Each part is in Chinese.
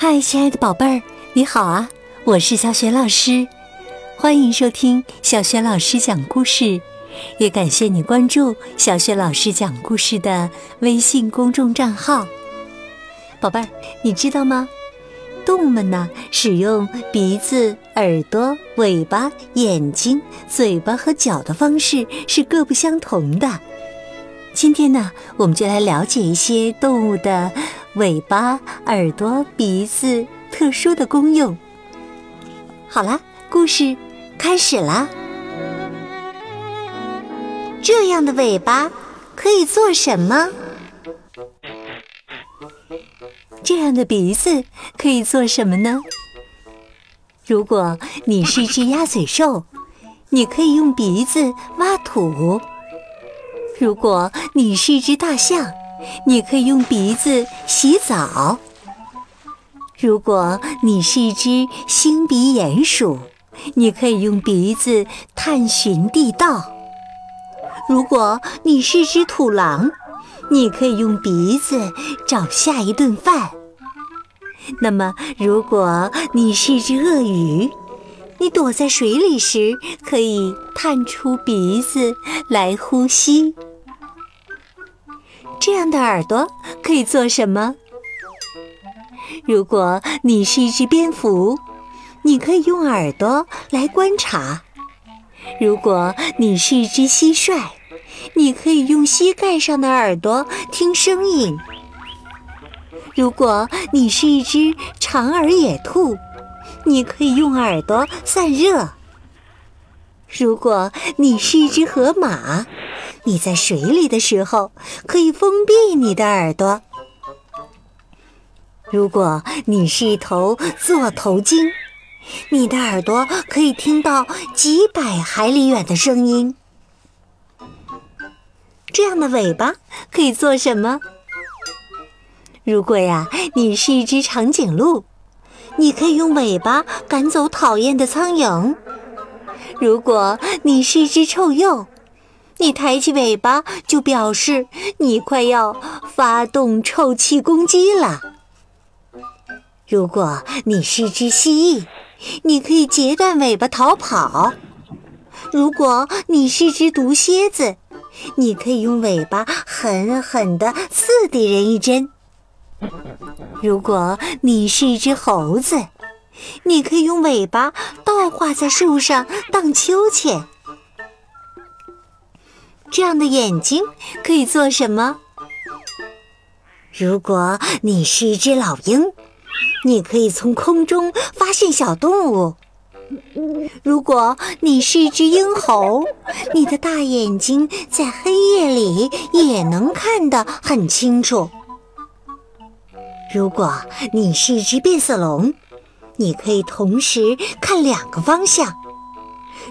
嗨，亲爱的宝贝儿，你好啊！我是小雪老师，欢迎收听小雪老师讲故事，也感谢你关注小雪老师讲故事的微信公众账号。宝贝儿，你知道吗？动物们呢，使用鼻子、耳朵、尾巴、眼睛、嘴巴和脚的方式是各不相同的。今天呢，我们就来了解一些动物的尾巴、耳朵、鼻子特殊的功用。好啦，故事开始啦。这样的尾巴可以做什么？这样的鼻子可以做什么呢？如果你是一只鸭嘴兽，你可以用鼻子挖土。如果你是一只大象，你可以用鼻子洗澡；如果你是一只星鼻鼹鼠，你可以用鼻子探寻地道；如果你是只土狼，你可以用鼻子找下一顿饭。那么，如果你是只鳄鱼，你躲在水里时可以探出鼻子来呼吸。这样的耳朵可以做什么？如果你是一只蝙蝠，你可以用耳朵来观察；如果你是一只蟋蟀，你可以用膝盖上的耳朵听声音；如果你是一只长耳野兔，你可以用耳朵散热；如果你是一只河马，你在水里的时候，可以封闭你的耳朵。如果你是一头座头鲸，你的耳朵可以听到几百海里远的声音。这样的尾巴可以做什么？如果呀，你是一只长颈鹿，你可以用尾巴赶走讨厌的苍蝇。如果你是一只臭鼬，你抬起尾巴，就表示你快要发动臭气攻击了。如果你是只蜥蜴，你可以截断尾巴逃跑；如果你是只毒蝎子，你可以用尾巴狠狠地刺敌人一针；如果你是一只猴子，你可以用尾巴倒挂在树上荡秋千。这样的眼睛可以做什么？如果你是一只老鹰，你可以从空中发现小动物；如果你是一只鹰猴，你的大眼睛在黑夜里也能看得很清楚；如果你是一只变色龙，你可以同时看两个方向；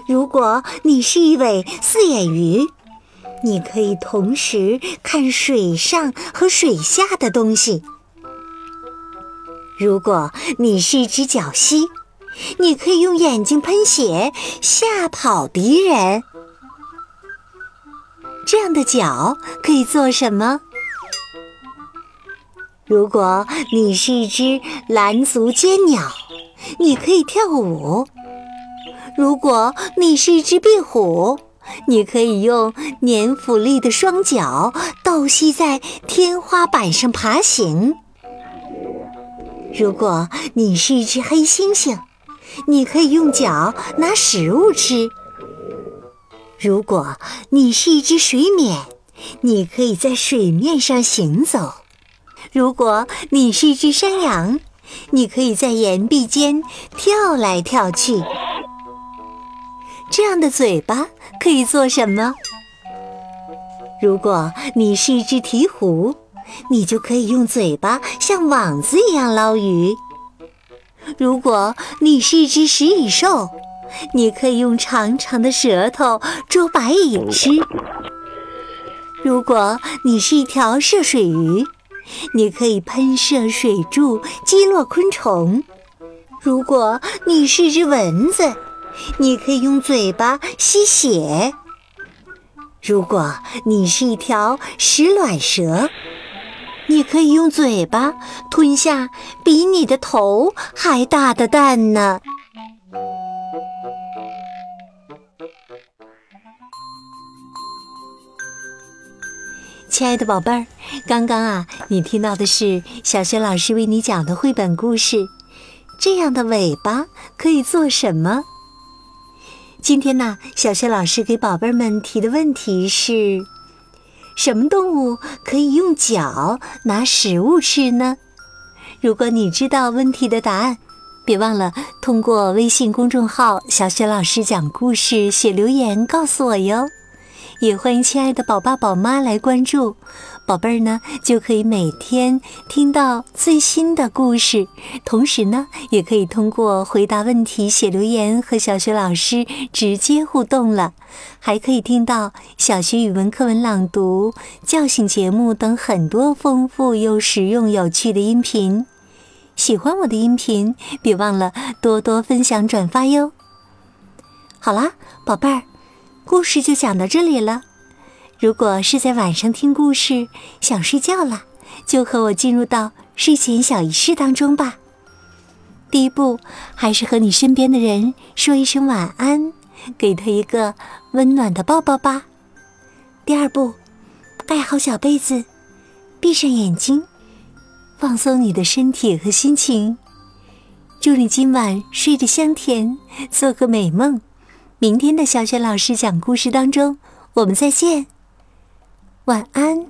如果你是一尾四眼鱼，你可以同时看水上和水下的东西。如果你是一只角蜥，你可以用眼睛喷血吓跑敌人。这样的脚可以做什么？如果你是一只蓝足尖鸟，你可以跳舞；如果你是一只壁虎，你可以用粘附力的双脚倒吸在天花板上爬行。如果你是一只黑猩猩，你可以用脚拿食物吃。如果你是一只水獭，你可以在水面上行走。如果你是一只山羊，你可以在岩壁间跳来跳去。这样的嘴巴可以做什么？如果你是一只鹈鹕，你就可以用嘴巴像网子一样捞鱼；如果你是一只食蚁兽，你可以用长长的舌头捉白蚁吃；如果你是一条涉水鱼，你可以喷射水柱击落昆虫；如果你是只蚊子，你可以用嘴巴吸血。如果你是一条食卵蛇，你可以用嘴巴吞下比你的头还大的蛋呢。亲爱的宝贝儿，刚刚啊，你听到的是小学老师为你讲的绘本故事。这样的尾巴可以做什么？今天呢，小学老师给宝贝们提的问题是：什么动物可以用脚拿食物吃呢？如果你知道问题的答案，别忘了通过微信公众号“小学老师讲故事”写留言告诉我哟。也欢迎亲爱的宝爸宝妈来关注，宝贝儿呢就可以每天听到最新的故事，同时呢也可以通过回答问题、写留言和小学老师直接互动了，还可以听到小学语文课文朗读、叫醒节目等很多丰富又实用有趣的音频。喜欢我的音频，别忘了多多分享转发哟。好啦，宝贝儿。故事就讲到这里了。如果是在晚上听故事，想睡觉了，就和我进入到睡前小仪式当中吧。第一步，还是和你身边的人说一声晚安，给他一个温暖的抱抱吧。第二步，盖好小被子，闭上眼睛，放松你的身体和心情。祝你今晚睡得香甜，做个美梦。明天的小雪老师讲故事当中，我们再见，晚安。